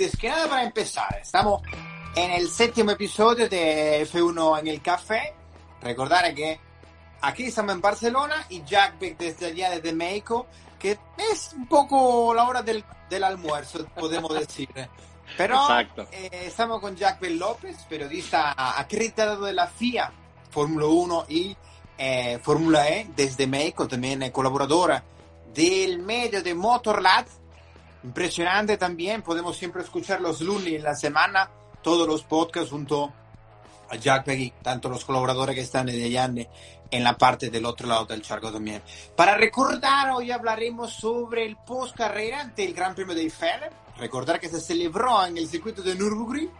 antes que nada para empezar, estamos en el séptimo episodio de F1 en el café. Recordar que aquí estamos en Barcelona y Jack Beck desde allá, desde México, que es un poco la hora del, del almuerzo, podemos decir. Pero eh, estamos con Jack Beck López, periodista acreditado de la FIA, Fórmula 1 y eh, Fórmula E desde México, también colaboradora del medio de Motorlad. Impresionante también, podemos siempre escuchar los lunes en la semana, todos los podcasts junto a Jack Peggy, tanto los colaboradores que están de allá en la parte del otro lado del charco también. Para recordar, hoy hablaremos sobre el post carrera del Gran Premio de Eiffel. Recordar que se celebró en el circuito de Nürburgring.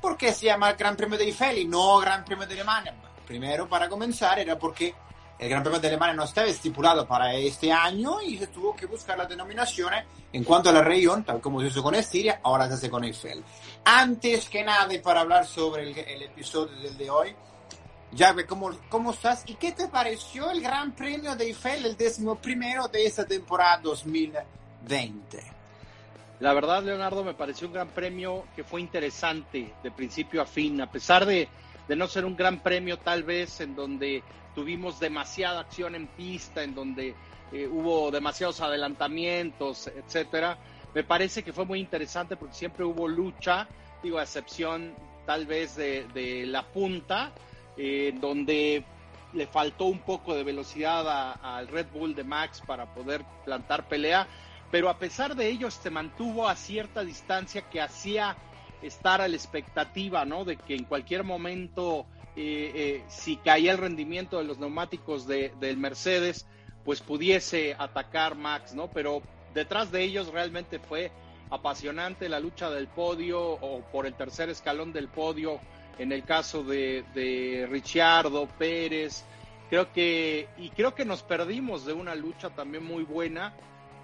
¿Por qué se llama Gran Premio de Eiffel y no Gran Premio de Alemania? Primero, para comenzar, era porque el Gran Premio de Alemania no estaba estipulado para este año y se tuvo que buscar la denominación en cuanto a la región, tal como se hizo con Estiria, ahora se hace con Eiffel. Antes que nada, y para hablar sobre el, episodio del de hoy, Javier, ¿cómo, ¿cómo estás? ¿Y qué te pareció el Gran Premio de Eiffel, el décimo primero de esta temporada 2020? La verdad, Leonardo, me pareció un gran premio que fue interesante de principio a fin, a pesar de, de no ser un gran premio tal vez en donde tuvimos demasiada acción en pista, en donde eh, hubo demasiados adelantamientos, etcétera. Me parece que fue muy interesante porque siempre hubo lucha, digo, a excepción tal vez de, la punta, eh, donde le faltó un poco de velocidad al Red Bull de Max para poder plantar pelea, pero a pesar de ello se mantuvo a cierta distancia que hacía estar a la expectativa, ¿no? De que en cualquier momento eh, eh, si caía el rendimiento de los neumáticos de, del Mercedes, pues pudiese atacar Max, ¿no? Pero detrás de ellos realmente fue apasionante la lucha del podio o por el tercer escalón del podio en el caso de, de Ricciardo, Pérez. Creo que, y creo que nos perdimos de una lucha también muy buena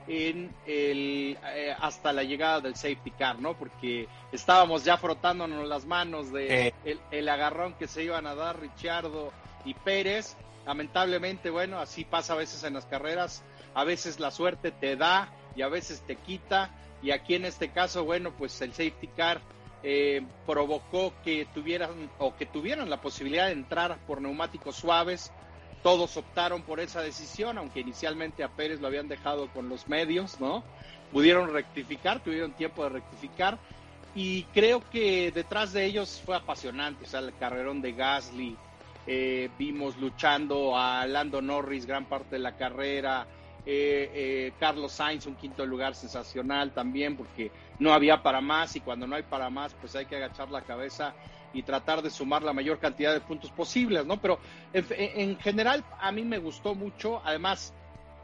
en el, eh, hasta la llegada del safety car, ¿no? Porque estábamos ya frotándonos las manos de el, agarrón que se iban a dar Richardo y Pérez. Lamentablemente, bueno, así pasa a veces en las carreras. A veces la suerte te da y a veces te quita. Y aquí en este caso, bueno, pues el safety car eh, provocó que tuvieran o que tuvieran la posibilidad de entrar por neumáticos suaves todos optaron por esa decisión, aunque inicialmente a Pérez lo habían dejado con los medios, ¿no? Pudieron rectificar, tuvieron tiempo de rectificar y creo que detrás de ellos fue apasionante, o sea, el carrerón de Gasly, eh, vimos luchando a Lando Norris gran parte de la carrera, eh, eh, Carlos Sainz un quinto lugar sensacional también porque no había para más y cuando no hay para más pues hay que agachar la cabeza y tratar de sumar la mayor cantidad de puntos posibles, ¿no? Pero en, general a mí me gustó mucho, además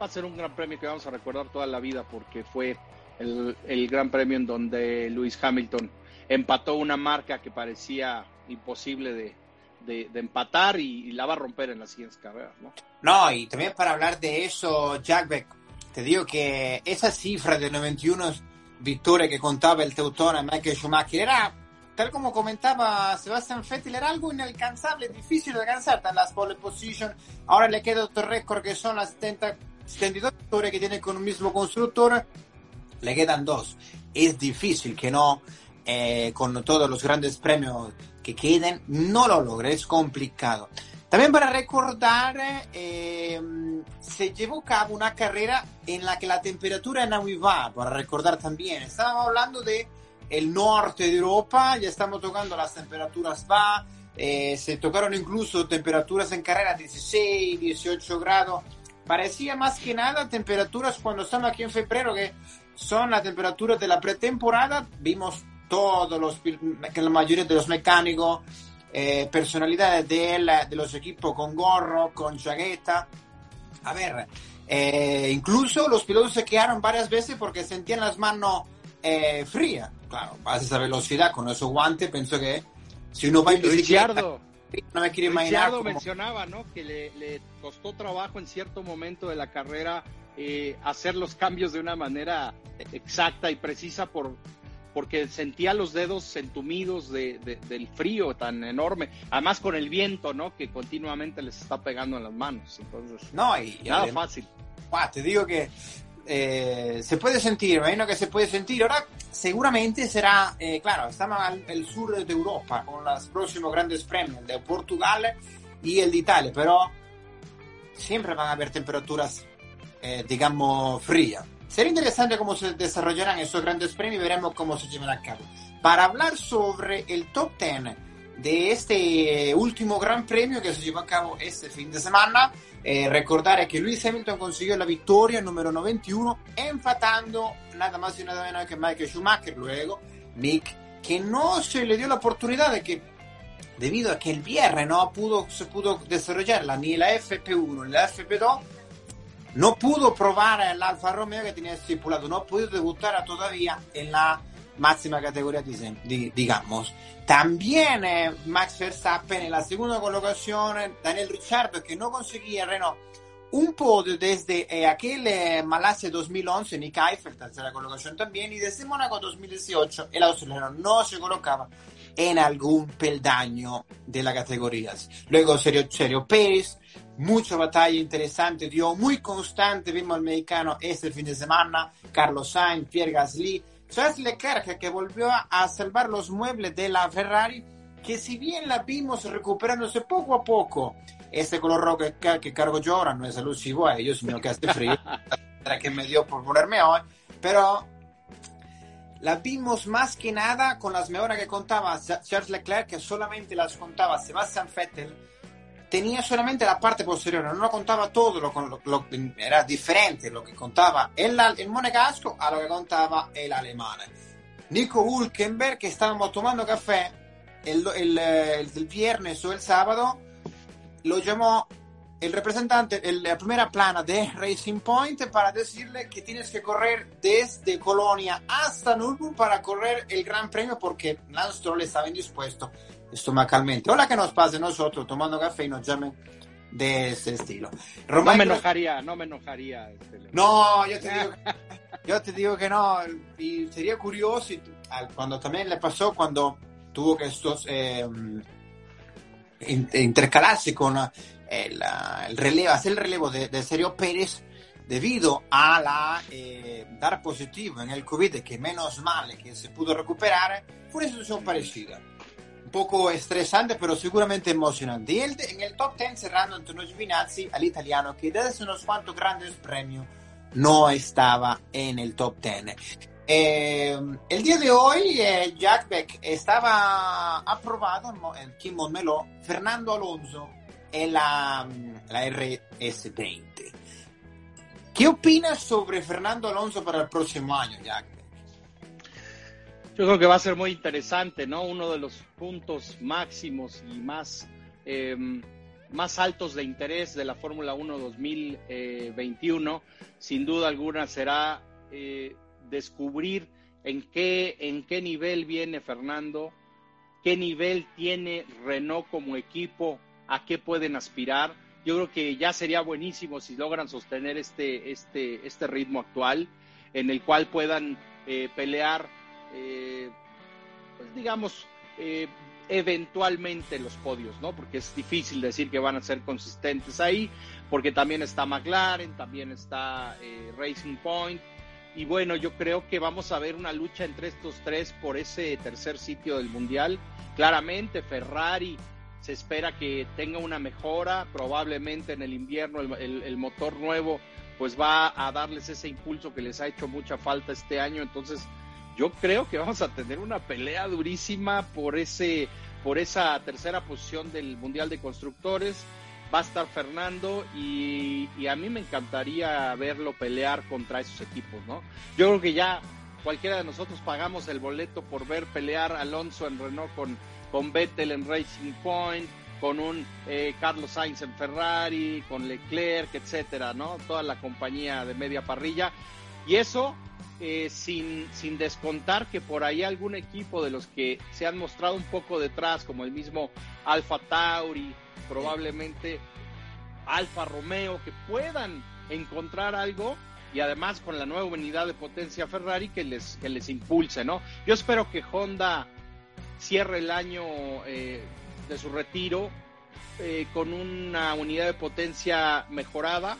va a ser un gran premio que vamos a recordar toda la vida porque fue el, gran premio en donde Lewis Hamilton empató una marca que parecía imposible de, empatar y, la va a romper en las siguientes carreras, ¿no? No, y también para hablar de eso, Jack Beck, te digo que esa cifra de 91 victorias que contaba el Teutón a Michael Schumacher era tal como comentaba Sebastián Vettel, era algo inalcanzable, difícil de alcanzar, en las pole position. Ahora le queda otro récord que son las 70, 72 victorias que tiene con un mismo constructor. Le quedan dos. Es difícil que no, eh, con todos los grandes premios que queden, no lo logre, es complicado. También para recordar, eh, se llevó a cabo una carrera en la que la temperatura no iba, para recordar también. Estábamos hablando de el norte de Europa, ya estamos tocando las temperaturas eh, se tocaron incluso temperaturas en carrera 16, 18 grados. Parecía más que nada temperaturas cuando estamos aquí en febrero, que son las temperaturas de la pretemporada. Vimos todos los, que la mayoría de los mecánicos, eh, personalidades de, de los equipos con gorro, con chaqueta. A ver, eh, incluso los pilotos se quedaron varias veces porque sentían las manos eh, frías claro, a esa velocidad con esos guantes, pienso que si uno va en bicicleta, no me quiero imaginar. mencionaba, ¿no? Que le, costó trabajo en cierto momento de la carrera eh, hacer los cambios de una manera exacta y precisa por porque sentía los dedos entumidos de, del frío tan enorme, además con el viento, ¿no? Que continuamente les está pegando en las manos, entonces. No, y, nada fácil. te digo que eh, se puede sentir, me imagino que se puede sentir. Ahora seguramente será, eh, claro, estamos al el sur de Europa con los próximos grandes premios, el de Portugal y el de Italia, pero siempre van a haber temperaturas, eh, digamos, frías. Será interesante cómo se desarrollarán esos grandes premios y veremos cómo se llevan a cabo. Para hablar sobre el top 10 de este último gran premio que se llevó a cabo este fin de semana, eh, recordar que Lewis Hamilton consiguió la victoria número 91, empatando nada más y nada menos que Michael Schumacher. Luego, Mick, que no se le dio la oportunidad de que, debido a que el viernes no pudo, se pudo desarrollarla ni la FP1 ni la FP2, no pudo probar el Alfa Romeo que tenía estipulado, no pudo debutar todavía en la máxima categoría, digamos. También eh, Max Verstappen en la segunda colocación, Daniel Ricciardo que no conseguía Renault un podio desde eh, aquel eh, Malasia 2011, Nick Heifel, tercera colocación también, y desde Mónaco 2018 el australiano no se colocaba en algún peldaño de las categorías. Luego Sergio, Sergio Pérez, mucha batalla interesante, dio muy constante, vimos al mexicano este fin de semana, Carlos Sainz, Pierre Gasly, Charles Leclerc que volvió a salvar los muebles de la Ferrari, que si bien la vimos recuperándose poco a poco, este color rojo que, que cargo yo ahora no es alusivo a ellos, sino que hace frío, que me dio por ponerme hoy, pero la vimos más que nada con las mejoras que contaba Charles Leclerc, que solamente las contaba Sebastian Vettel, tenía solamente la parte posterior, no lo contaba todo, lo, lo, era diferente lo que contaba el, el monegasco a lo que contaba el alemán. Nico Hulkenberg, que estábamos tomando café el, el, el, viernes o el sábado, lo llamó el representante, la primera plana de Racing Point para decirle que tienes que correr desde Colonia hasta Nürburgring para correr el Gran Premio porque Lance Stroll estaba indispuesto estomacalmente. Hola que nos pase nosotros tomando café y nos llamen de ese estilo. no me enojaría, no me enojaría. Este, no, yo te digo, yo te digo que no. Y sería curioso cuando también le pasó cuando tuvo que estos, eh, intercalarse con el, el, relevo, hacer el relevo de, de Sergio Pérez debido a la eh, dar positivo en el COVID, que menos mal que se pudo recuperar, fue una situación parecida poco estresante, pero seguramente emocionante. Y el, en el top 10 cerrando Antonio Giovinazzi al italiano, que desde unos cuantos grandes premios no estaba en el top 10. Eh, el día de hoy, eh, Jack Beck estaba aprobado en, Kim Meló, Fernando Alonso en la, la RS20. ¿Qué opinas sobre Fernando Alonso para el próximo año, Jack? Yo creo que va a ser muy interesante, ¿no? Uno de los puntos máximos y más, em, más altos de interés de la Fórmula 1 2021, sin duda alguna, será eh, descubrir en qué, en qué nivel viene Fernando, qué nivel tiene Renault como equipo, a qué pueden aspirar. Yo creo que ya sería buenísimo si logran sostener este, este, este ritmo actual, en el cual puedan eh, pelear eh, pues digamos, eh, eventualmente los podios, ¿no? Porque es difícil decir que van a ser consistentes ahí, porque también está McLaren, también está eh, Racing Point, y bueno, yo creo que vamos a ver una lucha entre estos tres por ese tercer sitio del Mundial. Claramente Ferrari se espera que tenga una mejora, probablemente en el invierno el motor nuevo pues va a darles ese impulso que les ha hecho mucha falta este año, entonces yo creo que vamos a tener una pelea durísima por ese por esa tercera posición del Mundial de Constructores. Va a estar Fernando y, a mí me encantaría verlo pelear contra esos equipos, ¿no? Yo creo que ya cualquiera de nosotros pagamos el boleto por ver pelear Alonso en Renault con, con Vettel en Racing Point, con un eh, Carlos Sainz en Ferrari, con Leclerc, etcétera, ¿no? Toda la compañía de media parrilla. Y eso eh, sin, sin descontar que por ahí algún equipo de los que se han mostrado un poco detrás, como el mismo Alfa Tauri, probablemente Alfa Romeo, que puedan encontrar algo y además con la nueva unidad de potencia Ferrari que les, que les impulse, ¿no? Yo espero que Honda cierre el año eh, de su retiro eh, con una unidad de potencia mejorada,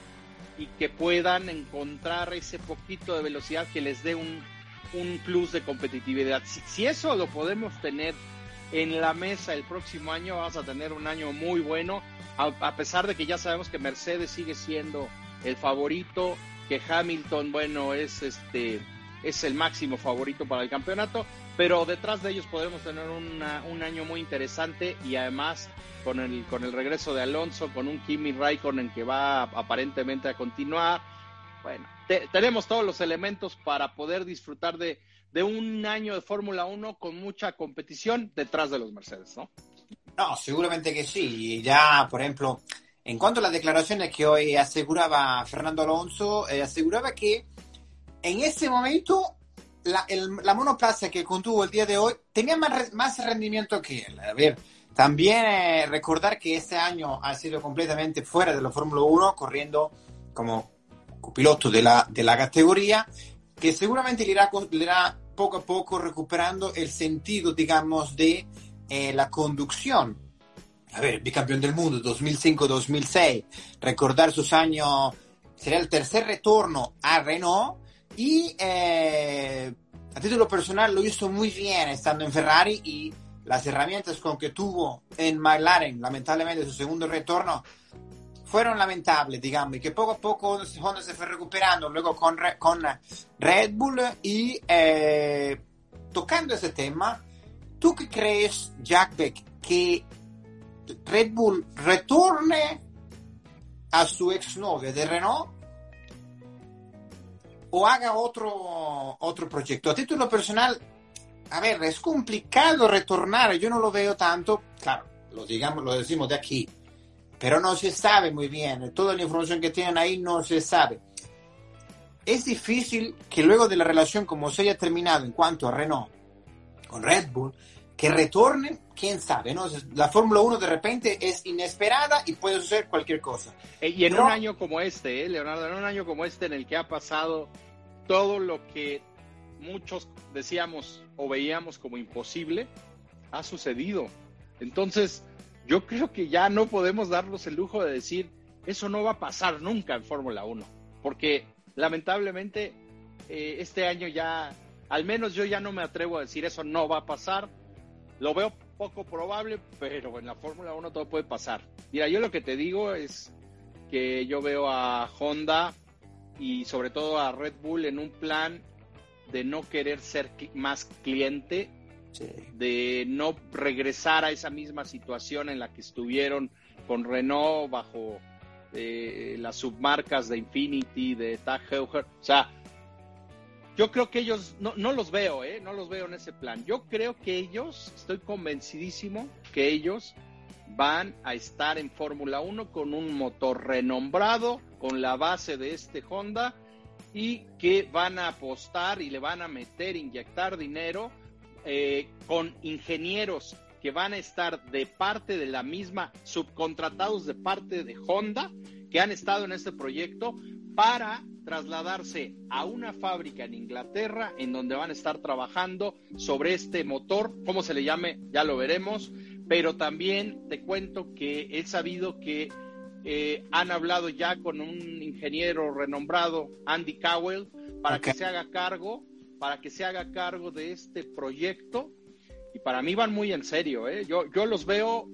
y que puedan encontrar ese poquito de velocidad que les dé un, un plus de competitividad. Si, eso lo podemos tener en la mesa el próximo año, vamos a tener un año muy bueno, a, pesar de que ya sabemos que Mercedes sigue siendo el favorito, que Hamilton, bueno, es este es el máximo favorito para el campeonato, pero detrás de ellos podemos tener un año muy interesante y además con el, con el regreso de Alonso, con un Kimi Raikkonen que va aparentemente a continuar. Bueno, tenemos todos los elementos para poder disfrutar de, de un año de Fórmula 1 con mucha competición detrás de los Mercedes, ¿no? No, seguramente que sí. Ya, por ejemplo, en cuanto a las declaraciones que hoy aseguraba Fernando Alonso, eh, aseguraba que en ese momento la, la, monoplaza que contuvo el día de hoy tenía más, más rendimiento que él. A ver, también eh, recordar que este año ha sido completamente fuera de la Fórmula 1, corriendo como copiloto de la, de la categoría, que seguramente le irá, le irá poco a poco recuperando el sentido, digamos, de eh, la conducción. A ver, bicampeón del mundo 2005-2006, recordar sus años, sería el tercer retorno a Renault y eh, a título personal lo hizo muy bien estando en Ferrari y las herramientas con que tuvo en McLaren, lamentablemente su segundo retorno, fueron lamentables, digamos, y que poco a poco Honda se fue recuperando, luego con, con Red Bull y eh, tocando ese tema, ¿tú qué crees, Jack Beck, que Red Bull retorne a su exnovia de Renault o haga otro, otro proyecto? A título personal, a ver, es complicado retornar, yo no lo veo tanto, claro, lo, digamos, lo decimos de aquí, pero no se sabe muy bien, toda la información que tienen ahí no se sabe. Es difícil que luego de la relación como se haya terminado en cuanto a Renault con Red Bull, que retornen, quién sabe, ¿no? La Fórmula 1 de repente es inesperada y puede suceder cualquier cosa. Eh, y en un año como este, ¿eh, Leonardo, en un año como este en el que ha pasado todo lo que muchos decíamos o veíamos como imposible, ha sucedido. Entonces, yo creo que ya no podemos darnos el lujo de decir, eso no va a pasar nunca en Fórmula 1, porque lamentablemente eh, este año ya, al menos yo ya no me atrevo a decir eso no va a pasar. Lo veo poco probable, pero en la Fórmula 1 todo puede pasar. Mira, yo lo que te digo es que yo veo a Honda y sobre todo a Red Bull en un plan de no querer ser más cliente, de no regresar a esa misma situación en la que estuvieron con Renault bajo eh, las submarcas de Infinity, de Tag Heuer. O sea, yo creo que ellos, no, no los veo, ¿eh? no los veo en ese plan. Yo creo que ellos, estoy convencidísimo que ellos van a estar en Fórmula 1 con un motor renombrado, con la base de este Honda y que van a apostar y le van a meter, inyectar dinero eh, con ingenieros que van a estar de parte de la misma, subcontratados de parte de Honda, que han estado en este proyecto para trasladarse a una fábrica en Inglaterra en donde van a estar trabajando sobre este motor, cómo se le llame, ya lo veremos, pero también te cuento que he sabido que eh, han hablado ya con un ingeniero renombrado, Andy Cowell, para que se haga cargo, para que se haga cargo de este proyecto. Y para mí van muy en serio, ¿eh? Yo, yo los veo,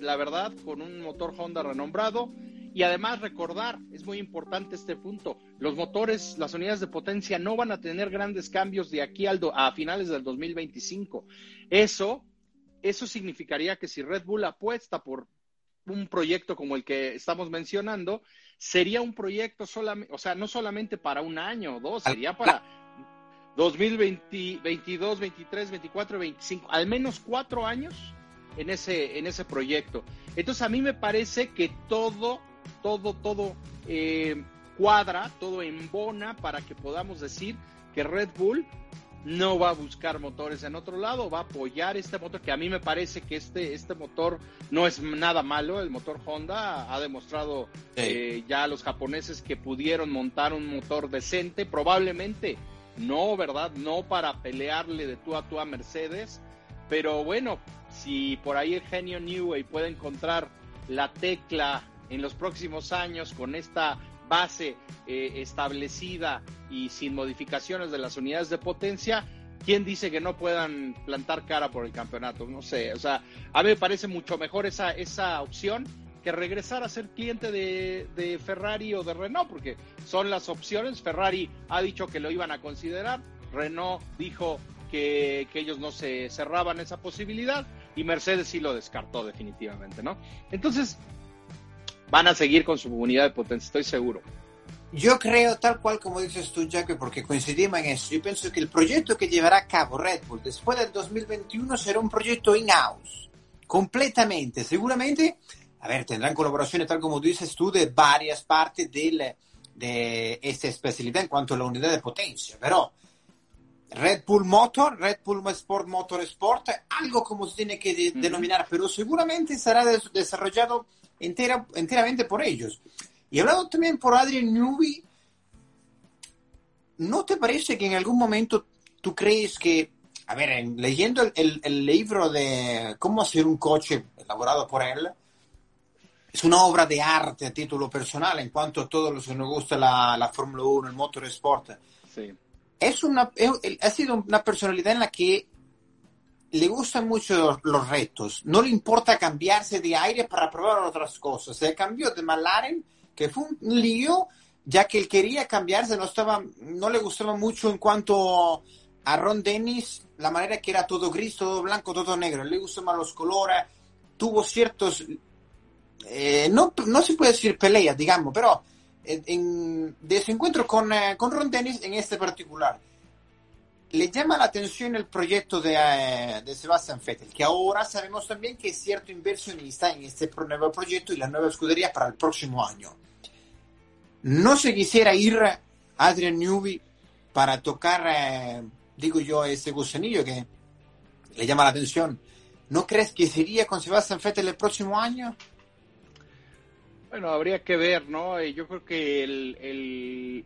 la verdad, con un motor Honda renombrado. Y además recordar, es muy importante este punto, los motores, las unidades de potencia no van a tener grandes cambios de aquí al a finales del 2025. Eso, eso significaría que si Red Bull apuesta por, un proyecto como el que estamos mencionando, sería un proyecto solamente, o sea, no solamente para un año o dos, sería para 2022, 23, 24, 25, al menos cuatro años en ese, en ese proyecto. Entonces a mí me parece que todo, todo, todo eh, cuadra, todo embona para que podamos decir que Red Bull no va a buscar motores en otro lado, va a apoyar este motor, que a mí me parece que este, este motor no es nada malo, el motor Honda ha demostrado eh, ya a los japoneses que pudieron montar un motor decente, probablemente no, ¿verdad? No para pelearle de tú a tú a Mercedes, pero bueno, si por ahí el genio Newey puede encontrar la tecla en los próximos años con esta base eh, establecida y sin modificaciones de las unidades de potencia, ¿quién dice que no puedan plantar cara por el campeonato? No sé, o sea, a mí me parece mucho mejor esa, esa opción que regresar a ser cliente de, Ferrari o de Renault, porque son las opciones. Ferrari ha dicho que lo iban a considerar, Renault dijo que, que ellos no se cerraban esa posibilidad y Mercedes sí lo descartó definitivamente, ¿no? Entonces, van a seguir con su unidad de potencia, estoy seguro. Yo creo, tal cual como dices tú, Jack, porque coincidimos en eso, yo pienso que el proyecto que llevará a cabo Red Bull después del 2021 será un proyecto in-house, completamente. Seguramente, a ver, tendrán colaboraciones, tal como dices tú, de varias partes del, de esta especialidad en cuanto a la unidad de potencia, pero Red Bull Motor, Red Bull Sport Motor Sport, algo como se tiene que denominar, pero seguramente será desarrollado entera, enteramente por ellos. Y hablando también por Adrian Newby, ¿no te parece que en algún momento tú crees que, a ver, leyendo el, el, libro de cómo hacer un coche elaborado por él, es una obra de arte a título personal en cuanto a todos los que nos gusta la, la Fórmula 1, el motorsport. Sí. Es una, ha sido una personalidad en la que le gustan mucho los retos, no le importa cambiarse de aire para probar otras cosas. Se cambió de McLaren, que fue un lío, ya que él quería cambiarse, no, estaba, no le gustaba mucho en cuanto a Ron Dennis, la manera que era todo gris, todo blanco, todo negro. Le gustaban los colores, tuvo ciertos, eh, no, no se puede decir peleas, digamos, pero en, desencuentro con, eh, con Ron Dennis en este particular le llama la atención el proyecto de, eh, de, Sebastian Vettel, que ahora sabemos también que es cierto inversionista en este nuevo proyecto y la nueva escudería para el próximo año. No se quisiera ir Adrian Newby para tocar, eh, digo yo, ese gusanillo que le llama la atención. ¿No crees que sería con Sebastian Vettel el próximo año? Bueno, habría que ver, ¿no? Yo creo que el, el...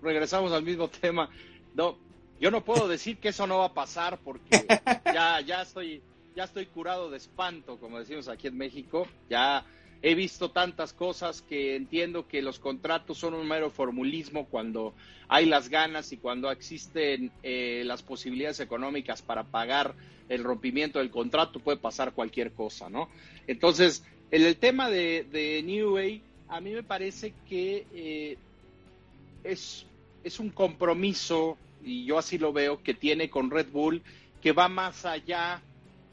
regresamos al mismo tema. No, yo no puedo decir que eso no va a pasar porque ya, ya estoy, ya estoy curado de espanto, como decimos aquí en México. Ya he visto tantas cosas que entiendo que los contratos son un mero formulismo cuando hay las ganas y cuando existen eh, las posibilidades económicas para pagar el rompimiento del contrato, puede pasar cualquier cosa, ¿no? Entonces, en el tema de, de New Way, a mí me parece que eh, es, es un compromiso y yo así lo veo, que tiene con Red Bull, que va más allá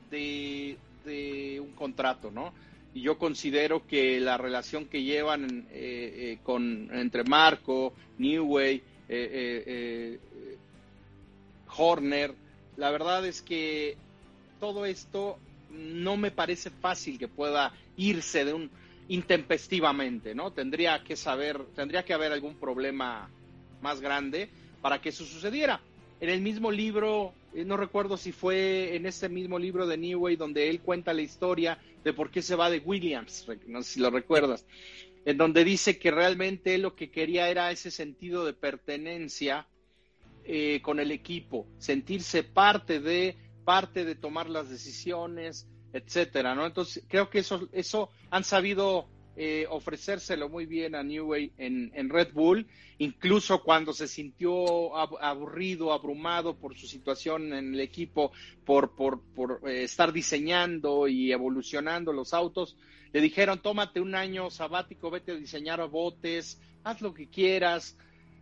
de, un contrato, ¿no? Yo considero que la relación que llevan eh, eh, con, entre Marco, Newway, eh, Horner, la verdad es que todo esto no me parece fácil que pueda irse de un intempestivamente, ¿no? Tendría que saber, tendría que haber algún problema más grande para que eso sucediera. En el mismo libro, eh, no recuerdo si fue en ese mismo libro de Newway donde él cuenta la historia de por qué se va de Williams, no sé si lo recuerdas, en donde dice que realmente lo que quería era ese sentido de pertenencia eh, con el equipo, sentirse parte de, parte de tomar las decisiones, etcétera, ¿no? Entonces creo que eso, eso han sabido eh, ofrecérselo muy bien a Newway en, en, Red Bull, incluso cuando se sintió aburrido, abrumado por su situación en el equipo, por, por, por eh, estar diseñando y evolucionando los autos, le dijeron, tómate un año sabático, vete a diseñar botes, haz lo que quieras,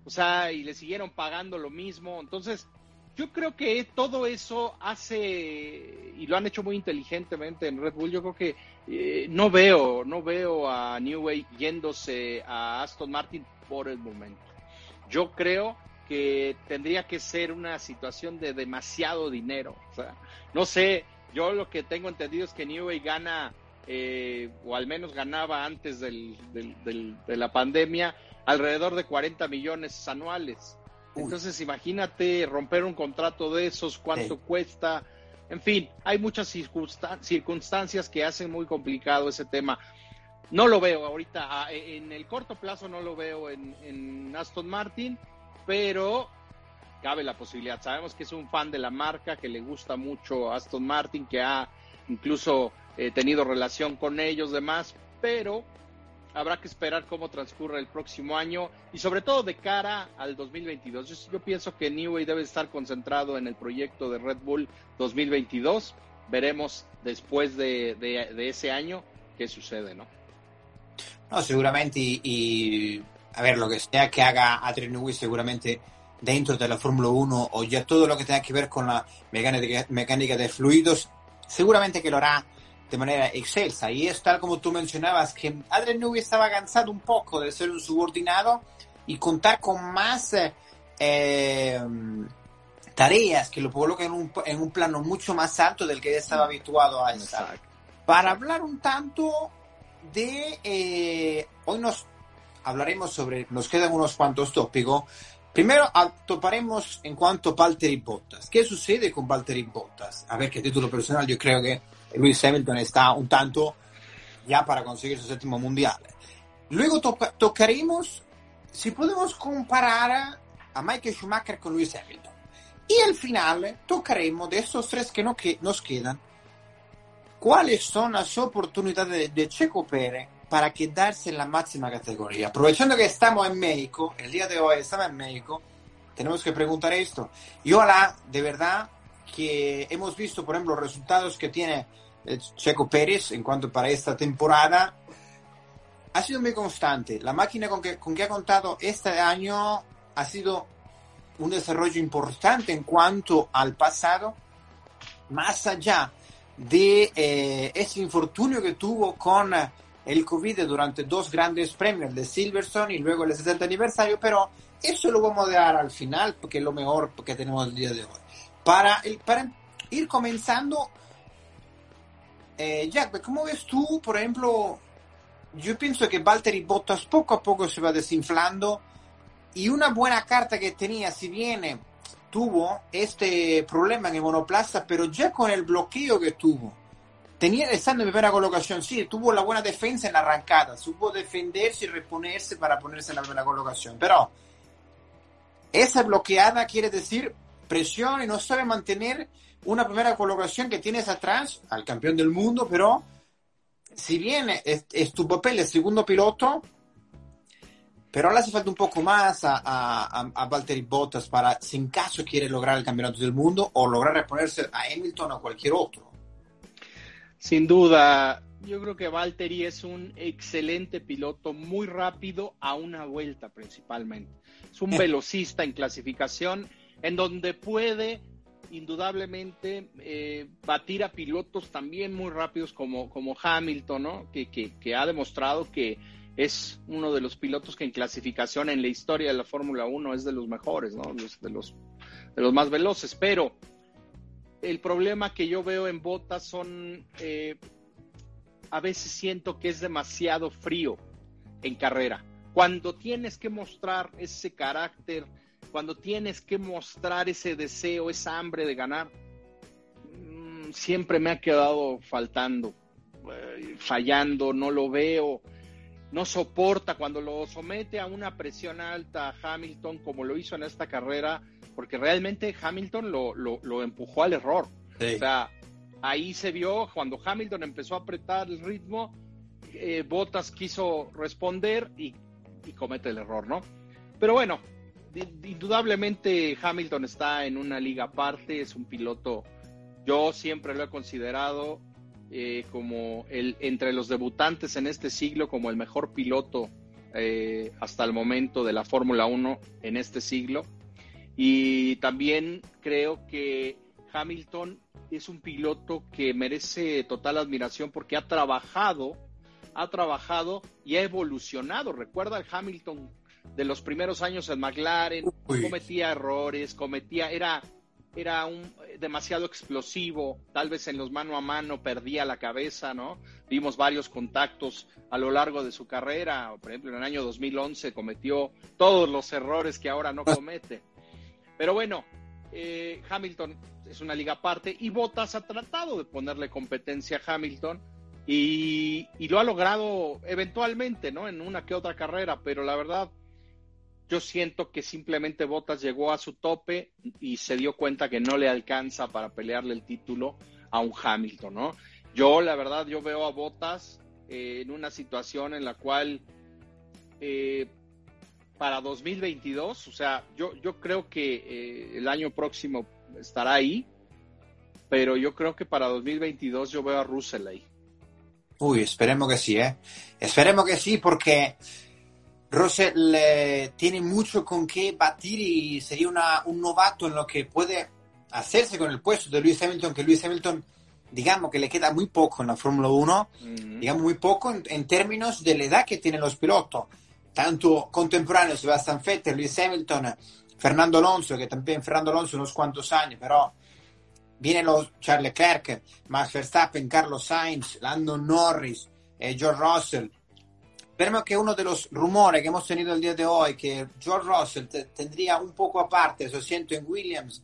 o sea, y le siguieron pagando lo mismo. Entonces, yo creo que todo eso hace, y lo han hecho muy inteligentemente en Red Bull, yo creo que eh, no veo, no veo a New Way yéndose a Aston Martin por el momento. Yo creo que tendría que ser una situación de demasiado dinero. O sea, no sé, yo lo que tengo entendido es que New Way gana, eh, o al menos ganaba antes del, de la pandemia, alrededor de 40 millones anuales. Entonces, imagínate romper un contrato de esos, cuánto cuesta. En fin, hay muchas circunstancias que hacen muy complicado ese tema. No lo veo ahorita, e, en el corto plazo no lo veo en, Aston Martin, pero cabe la posibilidad. Sabemos que es un fan de la marca, que le gusta mucho Aston Martin, que ha incluso eh, tenido relación con ellos, demás, pero habrá que esperar cómo transcurre el próximo año y sobre todo de cara al 2022. Yo, pienso que Newey debe estar concentrado en el proyecto de Red Bull 2022. Veremos después de, ese año qué sucede, ¿no? No, seguramente y, a ver, lo que sea que haga Adrian Newey seguramente dentro de la Fórmula 1 o ya todo lo que tenga que ver con la mecánica, mecánica de fluidos, seguramente que lo hará de manera excelsa. Y es tal como tú mencionabas, que Adrian Newey estaba cansado un poco de ser un subordinado y contar con más eh, em, tareas que lo coloquen en un, en un plano mucho más alto del que estaba habituado a estar. Para hablar un tanto de... Eh, hoy nos hablaremos sobre... Nos quedan unos cuantos tópicos. Primero toparemos en cuanto a Valtteri Bottas. ¿Qué sucede con Valtteri Bottas? A ver, que título personal yo creo que Luis Hamilton está un tanto ya para conseguir su séptimo mundial. Luego tocaremos si podemos comparar a Michael Schumacher con Luis Hamilton. Y al final tocaremos de estos tres que, no que nos quedan, cuáles son las oportunidades de, Checo Pérez para quedarse en la máxima categoría. Aprovechando que estamos en México, el día de hoy estamos en México, tenemos que preguntar esto. Y hola, de verdad que hemos visto, por ejemplo, los resultados que tiene Checo Pérez en cuanto para esta temporada ha sido muy constante. La máquina con que, con que ha contado este año ha sido un desarrollo importante en cuanto al pasado, más allá de eh, ese infortunio que tuvo con el COVID durante dos grandes premios, el de Silverstone y luego el 60 aniversario, pero eso lo vamos a dar al final porque es lo mejor que tenemos el día de hoy. Para, el, para ir comenzando eh, Jack, ¿cómo ves tú, por ejemplo, yo pienso que Valtteri Bottas poco a poco se va desinflando y una buena carta que tenía, si bien tuvo este problema en el monoplaza, pero ya con el bloqueo que tuvo, tenía estando en primera colocación, sí, tuvo la buena defensa en la arrancada, supo defenderse y reponerse para ponerse en la buena colocación, pero esa bloqueada quiere decir presión y no sabe mantener una primera colocación que tienes atrás al campeón del mundo, pero si bien es, tu papel el segundo piloto, pero ahora hace falta un poco más a, a, a, Valtteri Bottas para, si en caso quiere lograr el campeonato del mundo o lograr reponerse a Hamilton o cualquier otro. Sin duda, yo creo que Valtteri es un excelente piloto, muy rápido a una vuelta principalmente. Es un velocista en clasificación en donde puede indudablemente eh, batir a pilotos también muy rápidos como, como Hamilton, ¿no? Que, que, ha demostrado que es uno de los pilotos que en clasificación en la historia de la Fórmula 1 es de los mejores, ¿no? de, los, de los más veloces. Pero el problema que yo veo en Botas son, eh, a veces siento que es demasiado frío en carrera. Cuando tienes que mostrar ese carácter, cuando tienes que mostrar ese deseo, esa hambre de ganar, mm, siempre me ha quedado faltando, eh, fallando, no lo veo, no soporta cuando lo somete a una presión alta a Hamilton como lo hizo en esta carrera, porque realmente Hamilton lo, empujó al error. O sea, ahí se vio cuando Hamilton empezó a apretar el ritmo, eh, Bottas quiso responder y, y comete el error, ¿no? Pero bueno, indudablemente Hamilton está en una liga aparte, es un piloto, yo siempre lo he considerado eh, como el entre los debutantes en este siglo como el mejor piloto eh, hasta el momento de la Fórmula 1 en este siglo. Y también creo que Hamilton es un piloto que merece total admiración porque ha trabajado, ha trabajado y ha evolucionado. Recuerda el Hamilton de los primeros años en McLaren, cometía errores, cometía, era, era un demasiado explosivo, tal vez en los mano a mano perdía la cabeza, ¿no? Vimos varios contactos a lo largo de su carrera, por ejemplo, en el año 2011 cometió todos los errores que ahora no comete. Pero bueno, eh, Hamilton es una liga aparte y Bottas ha tratado de ponerle competencia a Hamilton y, y lo ha logrado eventualmente, ¿no? En una que otra carrera, pero la verdad yo siento que simplemente Bottas llegó a su tope y se dio cuenta que no le alcanza para pelearle el título a un Hamilton, ¿no? Yo, la verdad, yo veo a Bottas eh, en una situación en la cual eh, para 2022, o sea, yo, yo creo que eh, el año próximo estará ahí, pero yo creo que para 2022 yo veo a Russell ahí. Uy, esperemos que sí, ¿eh? Esperemos que sí, porque Russell eh, tiene mucho con qué batir y sería una, un novato en lo que puede hacerse con el puesto de Lewis Hamilton, que Lewis Hamilton, digamos que le queda muy poco en la Fórmula 1, digamos muy poco en, en, términos de la edad que tienen los pilotos, tanto contemporáneos, Sebastian Vettel, Lewis Hamilton, Fernando Alonso, que también Fernando Alonso unos cuantos años, pero vienen los Charles Leclerc, Max Verstappen, Carlos Sainz, Landon Norris, eh, George Russell. Esperemos que uno de los rumores que hemos tenido el día de hoy, que George Russell tendría un poco aparte su asiento en Williams,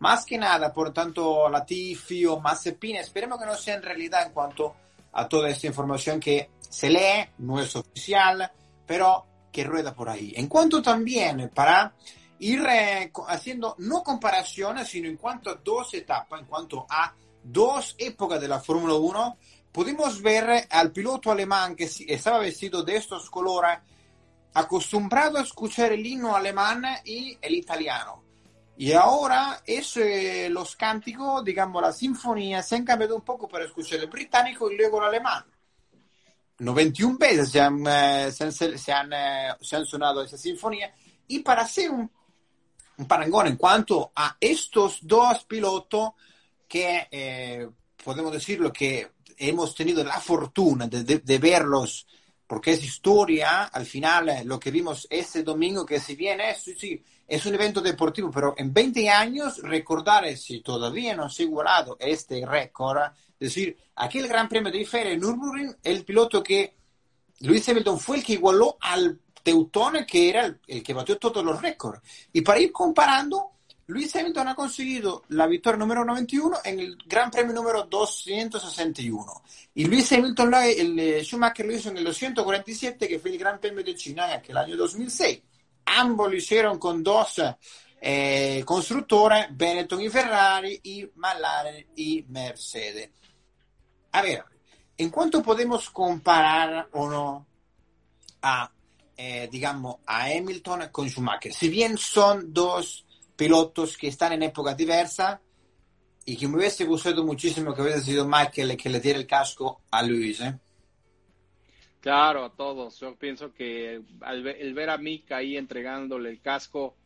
más que nada por tanto Latifi o Mazepin, esperemos que no sea en realidad en cuanto a toda esta información que se lee, no es oficial, pero que rueda por ahí. En cuanto también para ir eh, haciendo no comparaciones, sino en cuanto a dos etapas, en cuanto a dos épocas de la Fórmula 1, pudimos ver al piloto alemán que estaba vestido de estos colores, acostumbrado a escuchar el himno alemán y el italiano. Y ahora es, eh, los cánticos, digamos, la sinfonía se han cambiado un poco para escuchar el británico y luego el alemán. 91 veces se han, eh, se se han, eh, se han sonado esa sinfonía y para hacer un, un, parangón en cuanto a estos dos pilotos que eh, podemos decirlo que hemos tenido la fortuna de, de, de verlos porque es historia, al final eh, lo que vimos este domingo, que si bien es, sí, es un evento deportivo, pero en 20 años recordar si todavía no se ha igualado este récord, es decir, aquel Gran Premio de Feria en Nürburgring, el piloto que Luis Hamilton fue el que igualó al Teutón, que era el, el que batió todos los récords. Y para ir comparando, Luis Hamilton ha conseguido la victoria número 91 en el Gran Premio número 261. Y Luis Hamilton, el, el Schumacher lo hizo en el 247, que fue el Gran Premio de China en aquel año 2006. Ambos lo hicieron con dos eh, constructores, Benetton y Ferrari, y McLaren y Mercedes. A ver, ¿en cuánto podemos comparar o no a, eh, digamos, a Hamilton con Schumacher? Si bien son dos pilotos que están en época diversa y que me hubiese gustado muchísimo que hubiese sido Michael el que le diera el casco a Luis. ¿eh? Claro, a todos. Yo pienso que al ver, el ver a Mika ahí entregándole el casco,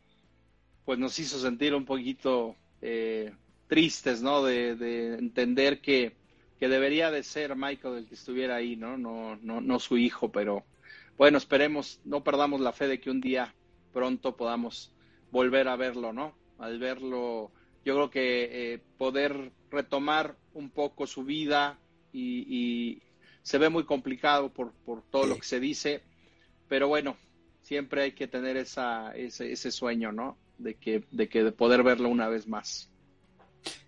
pues nos hizo sentir un poquito eh, tristes, ¿no? De, de entender que, que, debería de ser Michael el que estuviera ahí, ¿no? No, no, no su hijo, pero bueno, esperemos, no perdamos la fe de que un día pronto podamos volver a verlo, ¿no? Al verlo, yo creo que eh, poder retomar un poco su vida y, y se ve muy complicado por, por todo sí. lo que se dice, pero bueno, siempre hay que tener esa, ese, ese sueño, ¿no? De que, de que de poder verlo una vez más.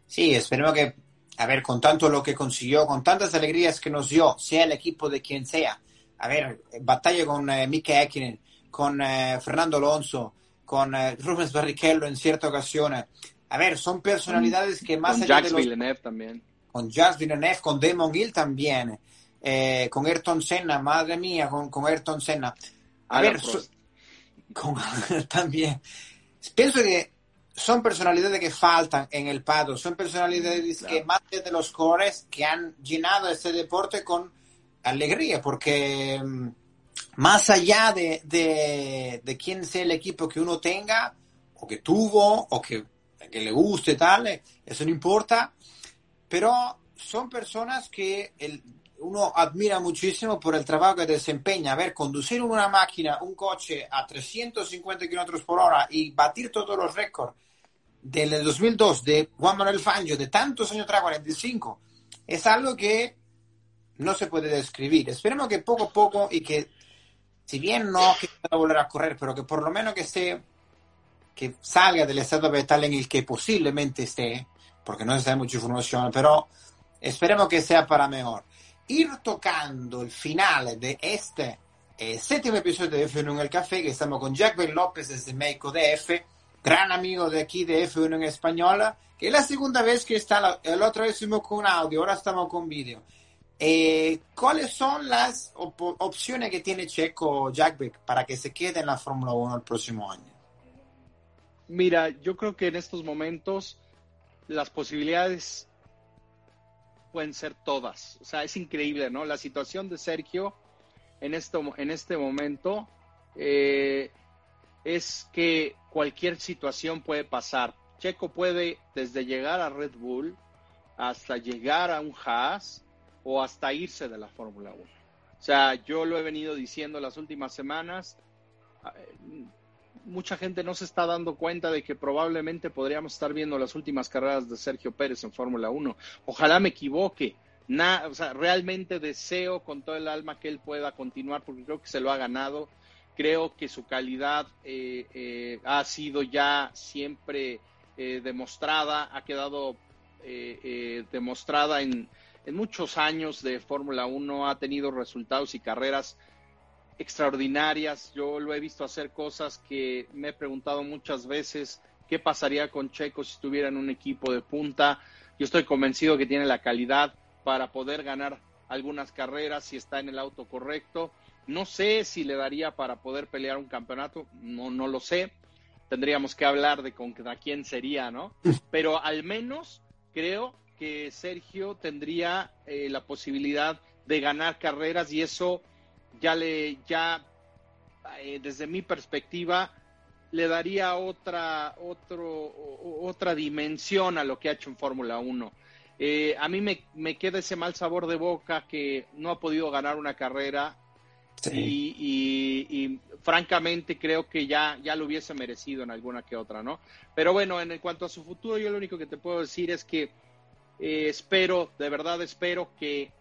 Sí, esperemos que, a ver, con tanto lo que consiguió, con tantas alegrías que nos dio, sea el equipo de quien sea, a ver, batalla con eh, Mika Häkkinen, con eh, Fernando Alonso, con eh, Rubens Barrichello en cierta ocasión. A ver, son personalidades que más con allá Jacques de los... Villeneuve también. Con Jacques Villeneuve, con Damon Hill también, eh, con Ayrton Senna, madre mía, con, con Ayrton Senna. A ver, so- con, también. Pienso que son personalidades que faltan en el pado, son personalidades Claro. que más de los colores que han llenado este deporte con alegría, porque mm, más allá de, de, de quién sea el equipo que uno tenga, o que tuvo, o que, que le guste tal, eh, eso no importa, pero son personas que el- uno admira muchísimo por el trabajo que desempeña. A ver, conducir una máquina, un coche a 350 kilómetros por hora y batir todos los récords del 2002 de Juan Manuel Fangio, de tantos años atrás, 45, es algo que no se puede describir. Esperemos que poco a poco y que, si bien no que pueda volver a correr, pero que por lo menos que esté, que salga del estado vegetal en el que posiblemente esté, porque no sabe mucha información, pero esperemos que sea para mejor. Ir tocando el final de este eh, séptimo episodio de F1 en el Café, que estamos con Jack López desde México DF, gran amigo de aquí de F1 en española, que es la segunda vez que está, la, la otra vez fuimos con audio, ahora estamos con vídeo. Eh, ¿Cuáles son las op opciones que tiene Checo Jackbeck para que se quede en la Fórmula 1 el próximo año? Mira, yo creo que en estos momentos las posibilidades pueden ser todas. O sea, es increíble, ¿no? La situación de Sergio en, esto, en este momento eh, es que cualquier situación puede pasar. Checo puede desde llegar a Red Bull hasta llegar a un Haas o hasta irse de la Fórmula 1. O sea, yo lo he venido diciendo las últimas semanas. Eh, mucha gente no se está dando cuenta de que probablemente podríamos estar viendo las últimas carreras de Sergio Pérez en Fórmula 1. Ojalá me equivoque. o sea, realmente deseo con todo el alma que él pueda continuar porque creo que se lo ha ganado. Creo que su calidad eh, eh, ha sido ya siempre demostrada, ha quedado demostrada en, en muchos años de Fórmula 1 ha tenido resultados y carreras extraordinarias. Yo lo he visto hacer cosas que me he preguntado muchas veces qué pasaría con Checo si estuviera en un equipo de punta. Yo estoy convencido que tiene la calidad para poder ganar algunas carreras si está en el auto correcto. No sé si le daría para poder pelear un campeonato, no, no lo sé. Tendríamos que hablar de con quién sería, ¿no? Pero al menos creo que Sergio tendría eh, la posibilidad de ganar carreras y eso ya le, ya eh, desde mi perspectiva, le daría otra, otro, otra dimensión a lo que ha hecho en Fórmula 1. Eh, a mí me, me, queda ese mal sabor de boca que no ha podido ganar una carrera y, y, francamente creo que ya, ya lo hubiese merecido en alguna que otra, ¿no? Pero bueno, en cuanto a su futuro, yo lo único que te puedo decir es que eh, espero, de verdad espero que,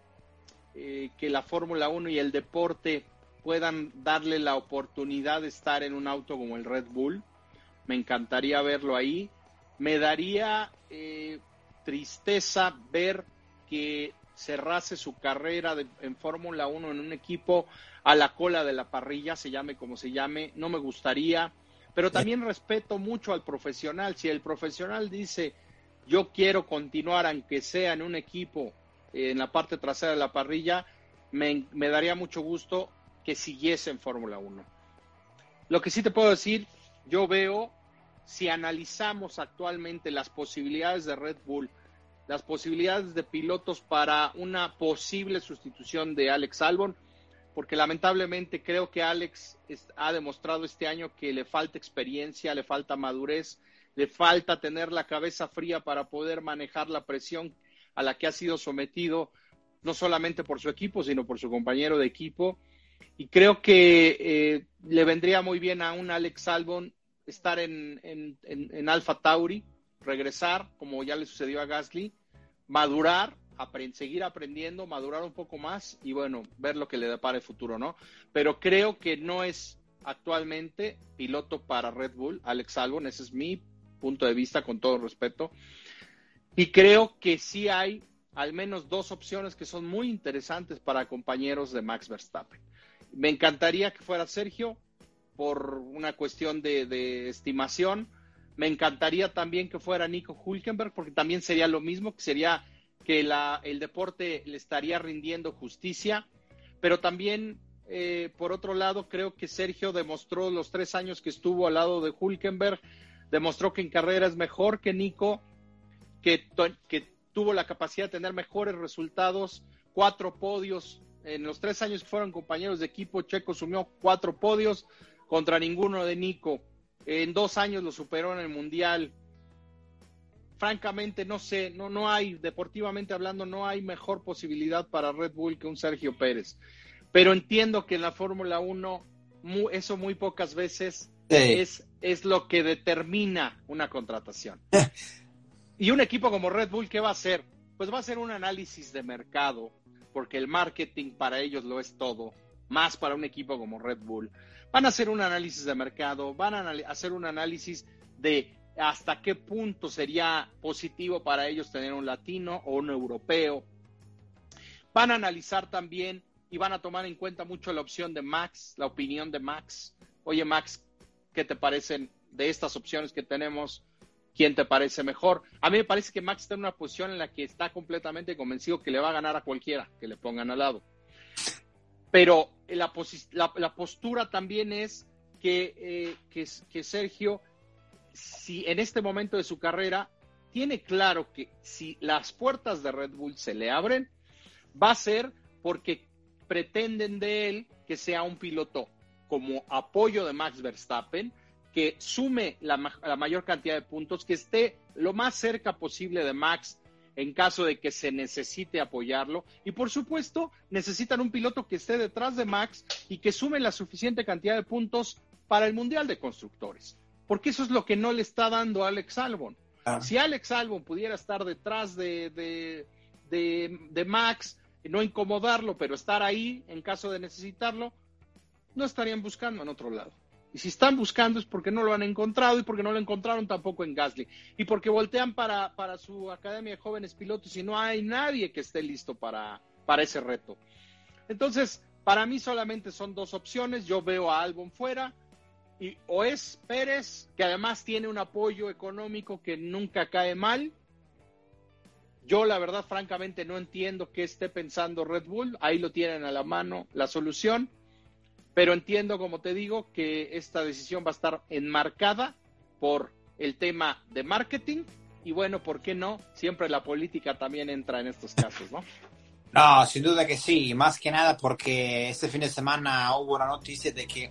eh, que la Fórmula 1 y el deporte puedan darle la oportunidad de estar en un auto como el Red Bull. Me encantaría verlo ahí. Me daría eh, tristeza ver que cerrase su carrera en Fórmula 1 en un equipo a la cola de la parrilla, se llame como se llame. No me gustaría, pero también respeto mucho al profesional. Si el profesional dice, yo quiero continuar, aunque sea en un equipo eh, en la parte trasera de la parrilla, me, daría mucho gusto que siguiese en Fórmula 1. Lo que sí te puedo decir, yo veo, si analizamos actualmente las posibilidades de Red Bull, las posibilidades de pilotos para una posible sustitución de Alex Albon, porque lamentablemente creo que Alex ha demostrado este año que le falta experiencia, le falta madurez, le falta tener la cabeza fría para poder manejar la presión a la que ha sido sometido, no solamente por su equipo, sino por su compañero de equipo. Y creo que eh, le vendría muy bien a un Alex Albon estar en, en, en, Alfa Tauri, regresar, como ya le sucedió a Gasly, madurar, seguir aprendiendo, madurar un poco más y bueno, ver lo que le depara el futuro, ¿no? Pero creo que no es actualmente piloto para Red Bull, Alex Albon, ese es mi punto de vista, con todo respeto. Y creo que sí hay al menos dos opciones que son muy interesantes para compañeros de Max Verstappen. Me encantaría que fuera Sergio por una cuestión de, estimación. Me encantaría también que fuera Nico Hulkenberg porque también sería lo mismo, que sería que la, el deporte le estaría rindiendo justicia. Pero también, eh, por otro lado, creo que Sergio demostró los tres años que estuvo al lado de Hulkenberg demostró que en carrera es mejor que Nico, que, tuvo la capacidad de tener mejores resultados, cuatro podios. En los tres años que fueron compañeros de equipo, Checo sumió cuatro podios contra ninguno de Nico. En dos años lo superó en el Mundial. Francamente, no sé, no, no hay, deportivamente hablando, no hay mejor posibilidad para Red Bull que un Sergio Pérez. Pero entiendo que en la Fórmula 1 eso muy pocas veces es, es lo que determina una contratación. y un equipo como Red Bull, ¿qué va a hacer? Pues va a hacer un análisis de mercado, porque el marketing para ellos lo es todo, más para un equipo como Red Bull. Van a hacer un análisis de mercado, van a hacer un análisis de hasta qué punto sería positivo para ellos tener un latino o un europeo. Van a analizar también y van a tomar en cuenta mucho la opción de Max, la opinión de Max. Oye, Max, ¿Qué te parecen de estas opciones que tenemos? quién te parece mejor. A mí me parece que Max está en una posición en la que está completamente convencido que le va a ganar a cualquiera que le pongan al lado. Pero la, la, postura también es eh, que, que Sergio, si en este momento de su carrera, tiene claro que si las puertas de Red Bull se le abren, va a ser porque pretenden de él que sea un piloto como apoyo de Max Verstappen, que sume la, mayor cantidad de puntos, que esté lo más cerca posible de Max en caso de que se necesite apoyarlo. Y por supuesto, necesitan un piloto que esté detrás de Max y que sume la suficiente cantidad de puntos para el Mundial de Constructores. Porque eso es lo que no le está dando Alex Albon. Ah. Si Alex Albon pudiera estar detrás de, de, de, de Max, no incomodarlo, pero estar ahí en caso de necesitarlo, no estarían buscando en otro lado. Y si están buscando es porque no lo han encontrado y porque no lo encontraron tampoco en Gasly. Y porque voltean para, para su academia de jóvenes pilotos y no hay nadie que esté listo para, para ese reto. Entonces, para mí solamente son dos opciones. Yo veo a Albon fuera y o es Pérez, que además tiene un apoyo económico que nunca cae mal. Yo la verdad, francamente, no entiendo qué esté pensando Red Bull. Ahí lo tienen a la mano la solución pero entiendo, como te digo, que esta decisión va a estar enmarcada por el tema de marketing y bueno, ¿por qué no? Siempre la política también entra en estos casos, ¿no? No, sin duda que sí, más que nada porque este fin de semana hubo una noticia de que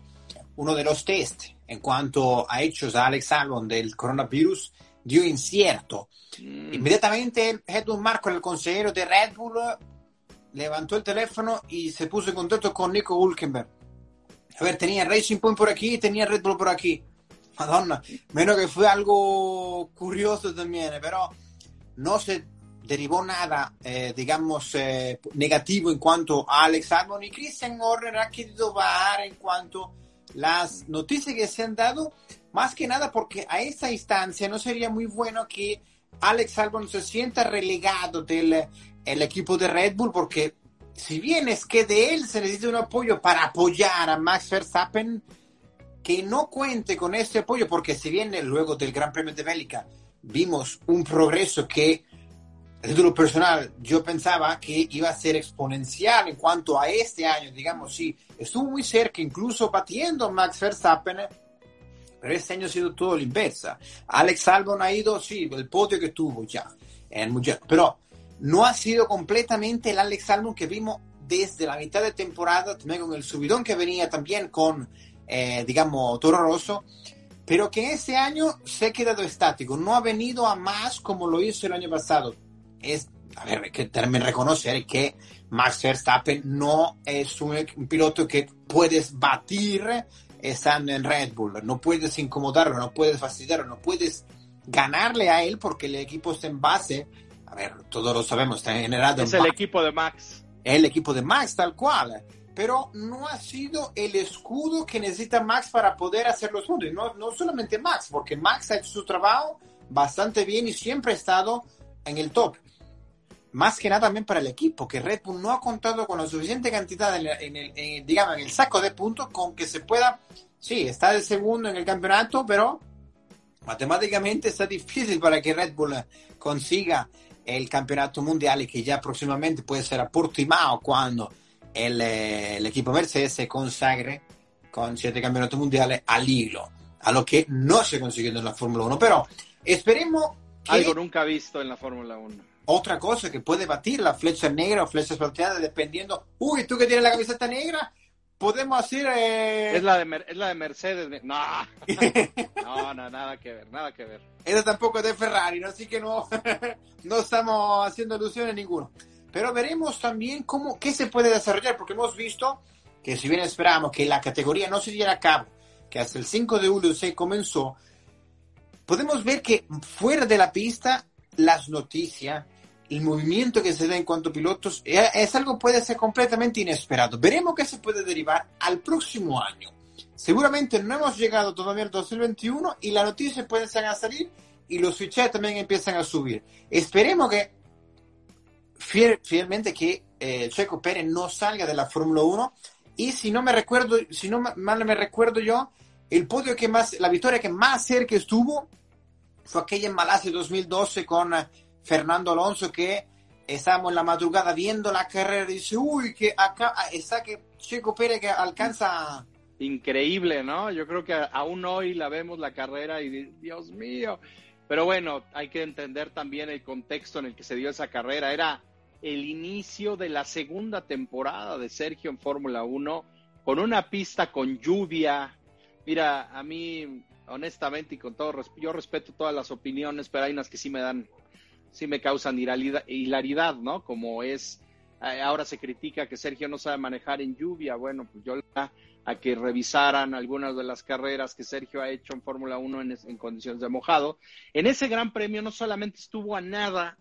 uno de los test en cuanto a hechos a Alex Albon del coronavirus dio incierto. Mm. Inmediatamente Edwin Marco, el consejero de Red Bull, levantó el teléfono y se puso en contacto con Nico Hulkenberg a ver, tenía Racing Point por aquí, tenía Red Bull por aquí. Madonna, menos que fue algo curioso también, eh, pero no se derivó nada, eh, digamos, eh, negativo en cuanto a Alex Albon y Christian Horner ha querido bajar en cuanto las noticias que se han dado, más que nada porque a esta instancia no sería muy bueno que Alex Albon se sienta relegado del el equipo de Red Bull porque si bien es que de él se necesita un apoyo para apoyar a Max Verstappen, que no cuente con ese apoyo, porque si bien luego del Gran Premio de Bélgica vimos un progreso que, a título personal, yo pensaba que iba a ser exponencial en cuanto a este año, digamos, sí, estuvo muy cerca, incluso batiendo a Max Verstappen, pero este año ha sido todo la inversa. Alex Albon ha ido, sí, el podio que tuvo ya, en pero no ha sido completamente el Alex que vimos desde la mitad de temporada, también con el subidón que venía también con, eh, digamos, Toro Rosso, pero que ese año se ha quedado estático, no ha venido a más como lo hizo el año pasado. Es, a ver, que también reconocer que Max Verstappen no es un, piloto que puedes batir estando en Red Bull, no puedes incomodarlo, no puedes fastidiarlo, no puedes ganarle a él porque el equipo está en base ver, todos lo sabemos, está generado. Es el equipo de Max. El equipo de Max, tal cual. Pero no ha sido el escudo que necesita Max para poder hacer los puntos. No, no solamente Max, porque Max ha hecho su trabajo bastante bien y siempre ha estado en el top. Más que nada también para el equipo, que Red Bull no ha contado con la suficiente cantidad en el, digamos, en el saco de puntos con que se pueda, sí, está el segundo en el campeonato, pero matemáticamente está difícil para que Red Bull consiga el campeonato mundial que ya próximamente puede ser a Portimao cuando el, eh, el equipo Mercedes se consagre con siete campeonatos mundiales al hilo, a lo que no se consigue en la Fórmula 1. Pero esperemos que... Algo nunca visto en la Fórmula 1. Otra cosa que puede batir la flecha negra o flecha plateada dependiendo, uy, tú que tienes la camiseta negra, podemos hacer... Eh... Es, la de es la de Mercedes. No. no, no, nada que ver, nada que ver. Esa tampoco es de Ferrari, ¿no? así que no, no estamos haciendo alusiones a ninguno. Pero veremos también cómo, qué se puede desarrollar, porque hemos visto que si bien esperamos que la categoría no se diera a cabo, que hasta el 5 de julio se comenzó, podemos ver que fuera de la pista las noticias el movimiento que se da en cuanto a pilotos eh, es algo puede ser completamente inesperado. Veremos qué se puede derivar al próximo año. Seguramente no hemos llegado todavía al 2021 y las noticias pueden a salir y los fichajes también empiezan a subir. Esperemos que fielmente que eh, Checo Pérez no salga de la Fórmula 1 y si no me recuerdo, si no mal me recuerdo yo, el podio que más, la victoria que más cerca estuvo fue aquella en Malasia 2012 con Fernando Alonso que estábamos en la madrugada viendo la carrera y dice, uy, que acá está que Checo Pérez que alcanza... Increíble, ¿no? Yo creo que aún hoy la vemos la carrera y Dios mío. Pero bueno, hay que entender también el contexto en el que se dio esa carrera. Era el inicio de la segunda temporada de Sergio en Fórmula 1 con una pista con lluvia. Mira, a mí, honestamente y con todo yo respeto todas las opiniones, pero hay unas que sí me dan sí me causan hilaridad, ¿no? Como es, eh, ahora se critica que Sergio no sabe manejar en lluvia. Bueno, pues yo a, a que revisaran algunas de las carreras que Sergio ha hecho en Fórmula 1 en, condiciones de mojado. En ese gran premio no solamente estuvo a nada,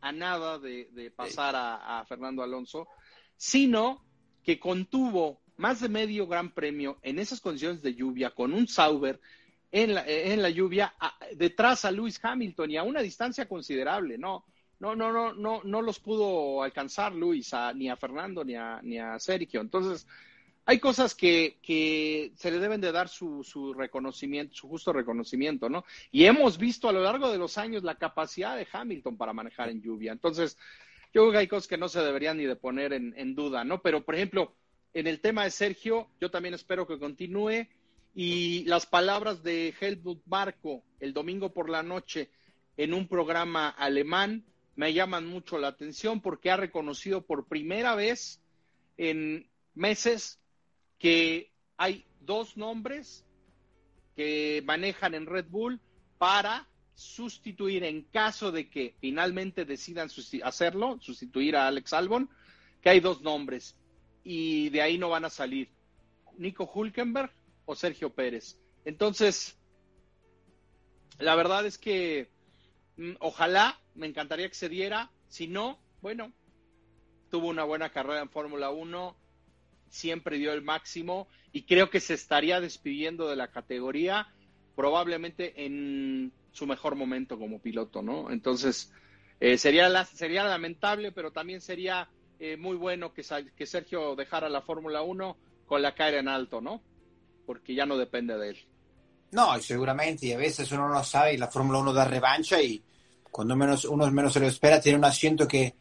a nada de, pasar a Fernando Alonso, sino que contuvo más de medio gran premio en esas condiciones de lluvia con un Sauber en la, en la lluvia detrás a Lewis Hamilton y a una distancia considerable, ¿no? No, no, no, no, no los pudo alcanzar Luis ni a Fernando ni a, ni a Sergio. Entonces, hay cosas que, que se le deben de dar su, su, reconocimiento, su justo reconocimiento, ¿no? Y hemos visto a lo largo de los años la capacidad de Hamilton para manejar en lluvia. Entonces, yo creo que hay cosas que no se deberían ni de poner en, en duda, ¿no? Pero, por ejemplo, en el tema de Sergio, yo también espero que continúe. Y las palabras de Helmut Marco el domingo por la noche en un programa alemán me llaman mucho la atención porque ha reconocido por primera vez en meses que hay dos nombres que manejan en Red Bull para sustituir en caso de que finalmente decidan hacerlo, sustituir a Alex Albon, que hay dos nombres y de ahí no van a salir. Nico Hulkenberg o Sergio Pérez. Entonces, la verdad es que mm, ojalá, me encantaría que se diera. Si no, bueno, tuvo una buena carrera en Fórmula 1, siempre dio el máximo y creo que se estaría despidiendo de la categoría probablemente en su mejor momento como piloto, ¿no? Entonces, eh, sería, sería lamentable, pero también sería eh, muy bueno que, que Sergio dejara la Fórmula 1 con la cara en alto, ¿no? Porque ya no depende de él. No, seguramente, y a veces uno no sabe, y la Fórmula 1 da revancha y cuando menos, uno menos se lo espera, tiene un asiento que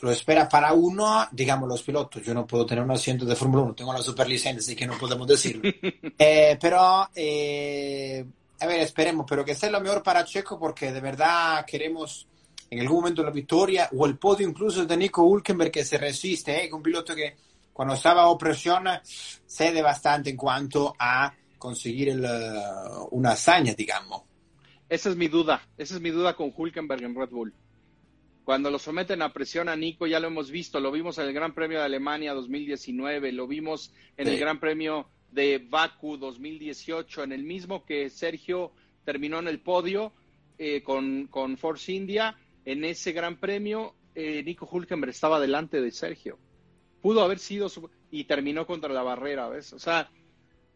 lo espera para uno, digamos, los pilotos. Yo no puedo tener un asiento de Fórmula 1, tengo la superlicencia, así que no podemos decirlo. eh, pero, eh, a ver, esperemos, pero que sea lo mejor para Checo, porque de verdad queremos en algún momento la victoria o el podio incluso de Nico Hulkenberg que se resiste, ¿eh? un piloto que cuando estaba bajo presión cede bastante en cuanto a conseguir el, uh, una hazaña, digamos. Esa es mi duda, esa es mi duda con Hulkenberg en Red Bull. Cuando lo someten a presión a Nico, ya lo hemos visto, lo vimos en el Gran Premio de Alemania 2019, lo vimos en el Gran Premio de Baku 2018, en el mismo que Sergio terminó en el podio eh, con, con, Force India, en ese Gran Premio, eh, Nico Hulkenberg estaba delante de Sergio pudo haber sido y terminó contra la barrera, ¿ves? O sea,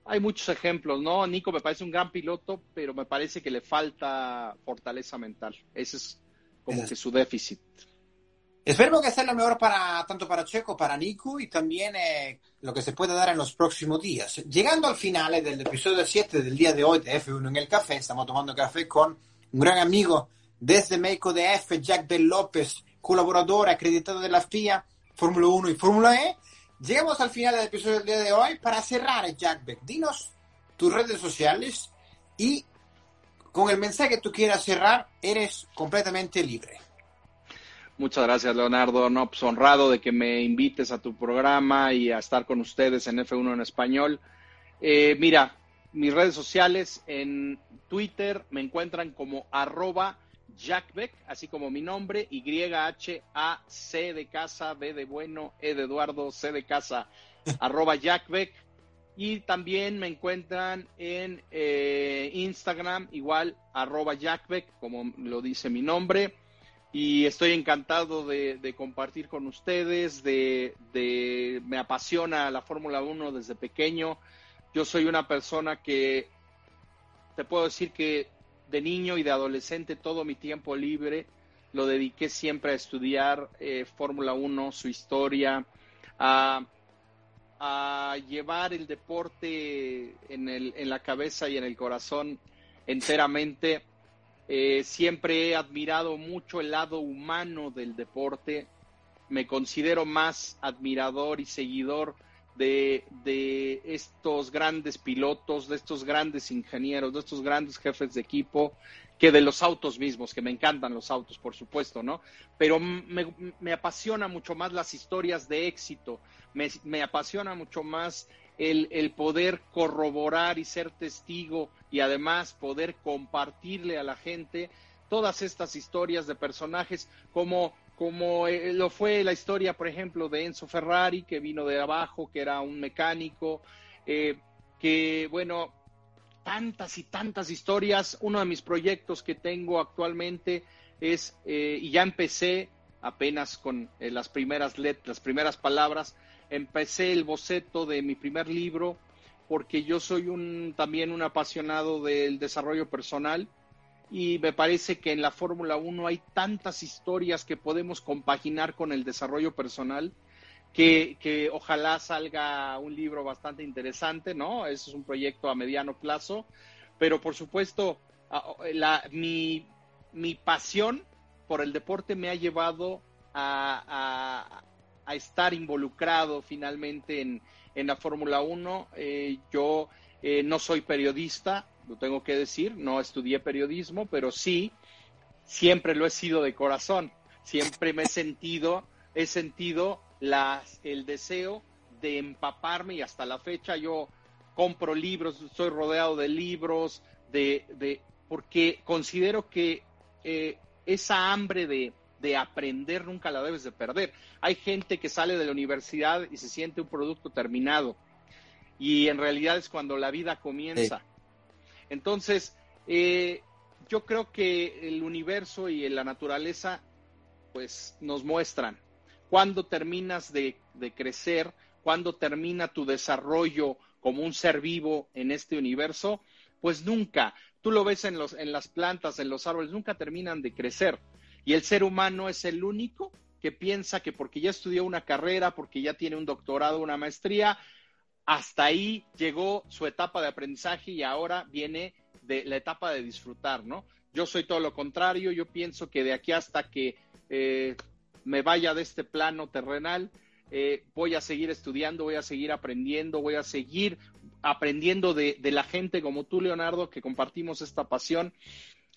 hay muchos ejemplos, ¿no? Nico me parece un gran piloto, pero me parece que le falta fortaleza mental. Ese es como que su déficit. Esperemos que sea lo mejor para tanto para Checo, para Nico y también eh, lo que se pueda dar en los próximos días. Llegando al final eh, del episodio 7 del día de hoy de F1 en el café, estamos tomando café con un gran amigo desde México de F, Jack Del López, colaborador acreditado de la FIA Fórmula 1 y Fórmula E. Llegamos al final del episodio del día de hoy. Para cerrar, Jack Beck, dinos tus redes sociales y con el mensaje que tú quieras cerrar, eres completamente libre. Muchas gracias, Leonardo. No, pues honrado de que me invites a tu programa y a estar con ustedes en F1 en español. Eh, mira, mis redes sociales en Twitter me encuentran como arroba Jack Beck, así como mi nombre, Y-H-A-C de casa, B de bueno, E de Eduardo, C de casa, arroba Jack Beck. Y también me encuentran en eh, Instagram, igual, arroba Jack Beck, como lo dice mi nombre. Y estoy encantado de, compartir con ustedes, de, de me apasiona la Fórmula 1 desde pequeño. Yo soy una persona que te puedo decir que de niño y de adolescente todo mi tiempo libre lo dediqué siempre a estudiar eh, Fórmula 1, su historia, a, llevar el deporte en, el, en la cabeza y en el corazón enteramente. Eh, siempre he admirado mucho el lado humano del deporte. Me considero más admirador y seguidor de, de, estos grandes pilotos, de estos grandes ingenieros, de estos grandes jefes de equipo, que de los autos mismos, que me encantan los autos, por supuesto, ¿no? Pero me, me apasiona mucho más las historias de éxito, me, me apasiona mucho más el, el, poder corroborar y ser testigo y además poder compartirle a la gente todas estas historias de personajes como como eh, lo fue la historia, por ejemplo, de Enzo Ferrari, que vino de abajo, que era un mecánico, eh, que, bueno, tantas y tantas historias. Uno de mis proyectos que tengo actualmente es, eh, y ya empecé apenas con las primeras letras, las primeras palabras, empecé el boceto de mi primer libro, porque yo soy un, también un apasionado del desarrollo personal y me parece que en la Fórmula 1 hay tantas historias que podemos compaginar con el desarrollo personal que, que, ojalá salga un libro bastante interesante, ¿no? Ese es un proyecto a mediano plazo, pero por supuesto, la, mi, mi pasión por el deporte me ha llevado a, a, estar involucrado finalmente en, en la Fórmula 1. Eh, yo eh, no soy periodista, lo tengo que decir, no estudié periodismo, pero sí, siempre lo he sido de corazón, siempre me he sentido, he sentido las, el deseo de empaparme y hasta la fecha yo compro libros, estoy rodeado de libros, de, de porque considero que eh, esa hambre de, de aprender nunca la debes de perder. Hay gente que sale de la universidad y se siente un producto terminado y en realidad es cuando la vida comienza. Entonces, eh, yo creo que el universo y la naturaleza, pues, nos muestran cuándo terminas de, crecer, cuándo termina tu desarrollo como un ser vivo en este universo, pues nunca. Tú lo ves en, los, en las plantas, en los árboles, nunca terminan de crecer. Y el ser humano es el único que piensa que porque ya estudió una carrera, porque ya tiene un doctorado, una maestría, hasta ahí llegó su etapa de aprendizaje y ahora viene la etapa de disfrutar, ¿no? Yo soy todo lo contrario, yo pienso que de aquí hasta que eh, me vaya de este plano terrenal, eh, voy a seguir estudiando, voy a seguir aprendiendo, voy a seguir aprendiendo de, de la gente como tú, Leonardo, que compartimos esta pasión.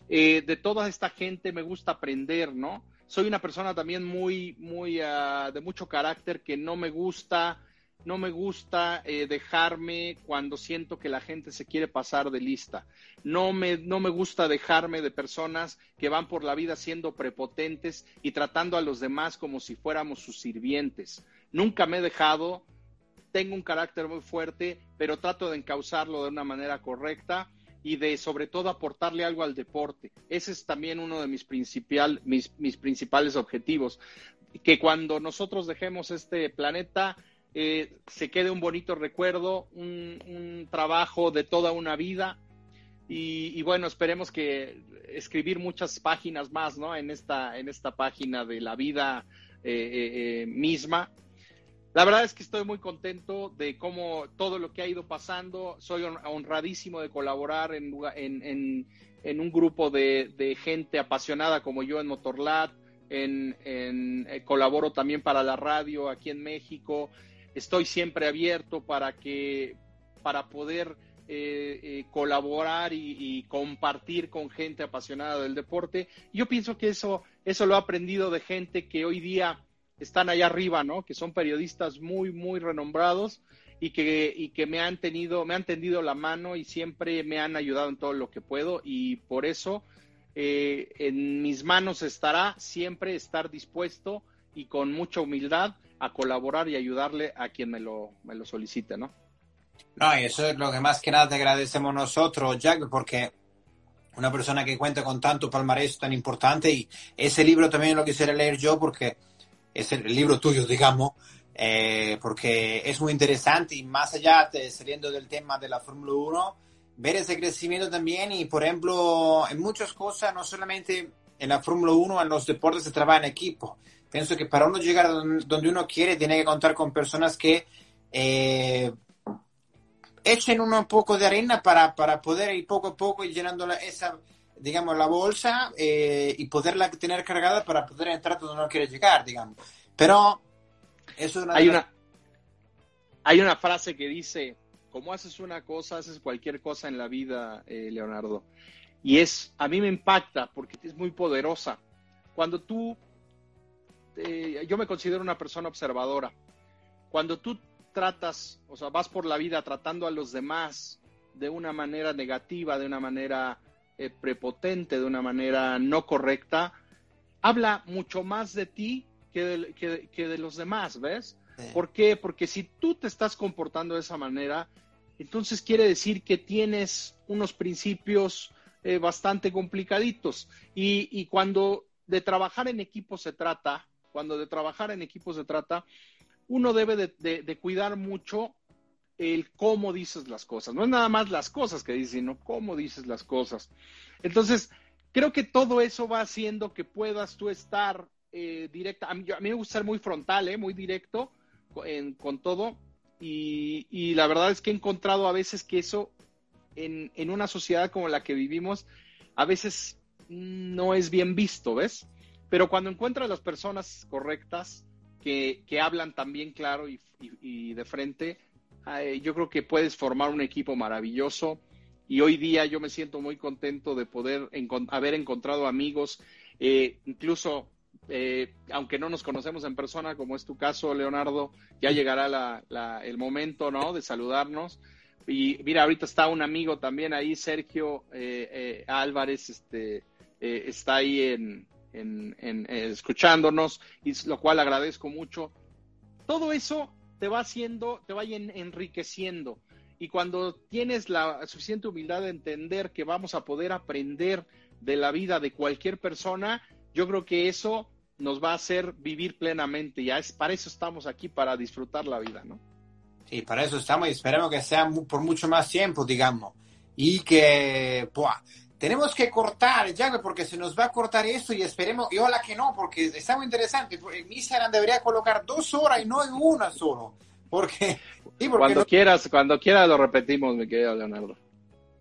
Eh, de toda esta gente me gusta aprender, ¿no? Soy una persona también muy, muy, uh, de mucho carácter que no me gusta no me gusta eh, dejarme cuando siento que la gente se quiere pasar de lista. No me, no me gusta dejarme de personas que van por la vida siendo prepotentes y tratando a los demás como si fuéramos sus sirvientes. Nunca me he dejado, tengo un carácter muy fuerte, pero trato de encauzarlo de una manera correcta y de sobre todo aportarle algo al deporte. Ese es también uno de mis, principal, mis, mis principales objetivos. Que cuando nosotros dejemos este planeta, eh, se quede un bonito recuerdo, un, un, trabajo de toda una vida. Y, bueno, esperemos que escribir muchas páginas más, ¿no? En esta, en esta página de la vida eh, eh, misma. La verdad es que estoy muy contento de cómo todo lo que ha ido pasando. Soy honradísimo de colaborar en, en, en, un grupo de, de, gente apasionada como yo en Motorlat. En, colaboro también para la radio aquí en México estoy siempre abierto para que para poder eh, eh, colaborar y, compartir con gente apasionada del deporte. Yo pienso que eso, eso lo he aprendido de gente que hoy día están allá arriba, ¿no? Que son periodistas muy, muy renombrados y que, y que me han tenido, me han tendido la mano y siempre me han ayudado en todo lo que puedo y por eso eh, en mis manos estará siempre estar dispuesto y con mucha humildad a colaborar y ayudarle a quien me lo, me lo solicite, ¿no? No, y eso es lo que más que nada te agradecemos nosotros, Jack, porque una persona que cuenta con tanto palmarés tan importante y ese libro también lo quisiera leer yo porque es el libro tuyo, digamos, eh, porque es muy interesante y más allá, de, saliendo del tema de la Fórmula 1, ver ese crecimiento también y, por ejemplo, en muchas cosas, no solamente en la Fórmula 1, en los deportes se trabaja en equipo, pienso que para uno llegar a donde uno quiere tiene que contar con personas que eh, echen un poco de arena para, para poder ir poco a poco y llenando esa, digamos, la bolsa eh, y poderla tener cargada para poder entrar donde uno quiere llegar, digamos. Pero eso es una... Hay una, hay una frase que dice, como haces una cosa, haces cualquier cosa en la vida, eh, Leonardo. Y es, a mí me impacta porque es muy poderosa. Cuando tú, eh, yo me considero una persona observadora. Cuando tú tratas, o sea, vas por la vida tratando a los demás de una manera negativa, de una manera eh, prepotente, de una manera no correcta, habla mucho más de ti que de, que, de los demás, ¿ves? ¿Por qué? Porque si tú te estás comportando de esa manera, entonces quiere decir que tienes unos principios eh, bastante complicaditos. Y, y, cuando de trabajar en equipo se trata, cuando de trabajar en equipo se trata, uno debe de, cuidar mucho el cómo dices las cosas. No es nada más las cosas que dices, sino cómo dices las cosas. Entonces, creo que todo eso va haciendo que puedas tú estar eh, directa. A mí, me gusta ser muy frontal, eh, muy directo con todo. Y, la verdad es que he encontrado a veces que eso en, en, una sociedad como la que vivimos a veces no es bien visto, ¿ves? Pero cuando encuentras las personas correctas que, que hablan también claro y, de frente, yo creo que puedes formar un equipo maravilloso. Y hoy día yo me siento muy contento de poder haber encontrado amigos, eh, incluso eh, aunque no nos conocemos en persona, como es tu caso, Leonardo, ya llegará la, el momento, ¿no? De saludarnos. Y mira, ahorita está un amigo también ahí, Sergio eh, Álvarez, este, está ahí en, en, en escuchándonos, y lo cual agradezco mucho. Todo eso te va haciendo, te va enriqueciendo. Y cuando tienes la suficiente humildad de entender que vamos a poder aprender de la vida de cualquier persona, yo creo que eso nos va a hacer vivir plenamente. Ya es para eso estamos aquí, para disfrutar la vida, ¿no? Sí, para eso estamos y esperemos que sea por mucho más tiempo, digamos. Y que, pues, tenemos que cortar, ya, porque se nos va a cortar esto y esperemos, y ojalá que no, porque está muy interesante. En Instagram debería colocar dos horas y no en una solo. Porque, sí, porque cuando quieras, cuando quieras lo repetimos, mi querido Leonardo.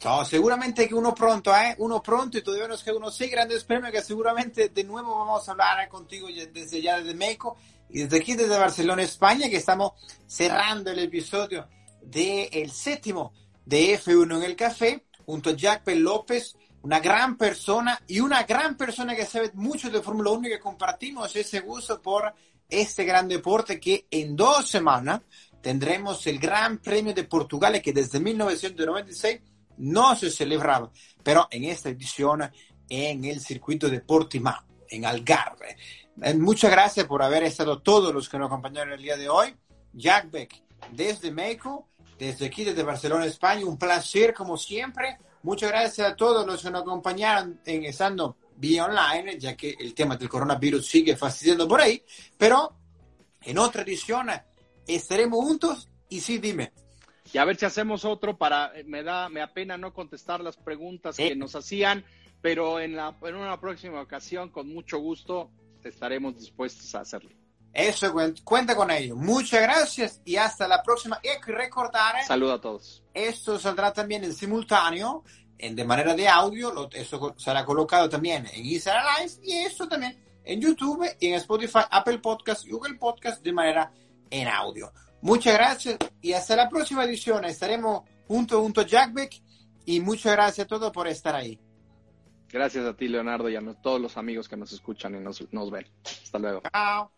No, seguramente que uno pronto, ¿eh? Uno pronto y todavía nos queda unos seis grandes premios que seguramente de nuevo vamos a hablar contigo desde ya desde México y desde aquí desde Barcelona, España, que estamos cerrando el episodio del el séptimo de F1 en el café junto a Jack P. López, una gran persona y una gran persona que sabe mucho de Fórmula 1 y que compartimos ese gusto por este gran deporte que en dos semanas tendremos el Gran Premio de Portugal que desde 1996 no se celebraba, pero en esta edición en el circuito de Portimao, en Algarve. Eh, muchas gracias por haber estado todos los que nos acompañaron el día de hoy. Jack Beck, desde México, desde aquí, desde Barcelona, España, un placer como siempre. Muchas gracias a todos los que nos acompañaron en estando vía online, ya que el tema del coronavirus sigue fastidiando por ahí, pero en otra edición estaremos juntos. Y sí, dime, y a ver si hacemos otro para, me da, me apena no contestar las preguntas que nos hacían, pero en, la, en una próxima ocasión, con mucho gusto, estaremos dispuestos a hacerlo. Eso, cuenta con ello. Muchas gracias y hasta la próxima. Y hay que recordar. Saludo a todos. Esto saldrá también en simultáneo, en, de manera de audio. Lo, eso será colocado también en Instagram Live y esto también en YouTube y en Spotify, Apple Podcast y Google Podcast de manera en audio. Muchas gracias y hasta la próxima edición. Estaremos junto, junto a Jackbeck y muchas gracias a todos por estar ahí. Gracias a ti, Leonardo, y a todos los amigos que nos escuchan y nos, nos ven. Hasta luego. Chao.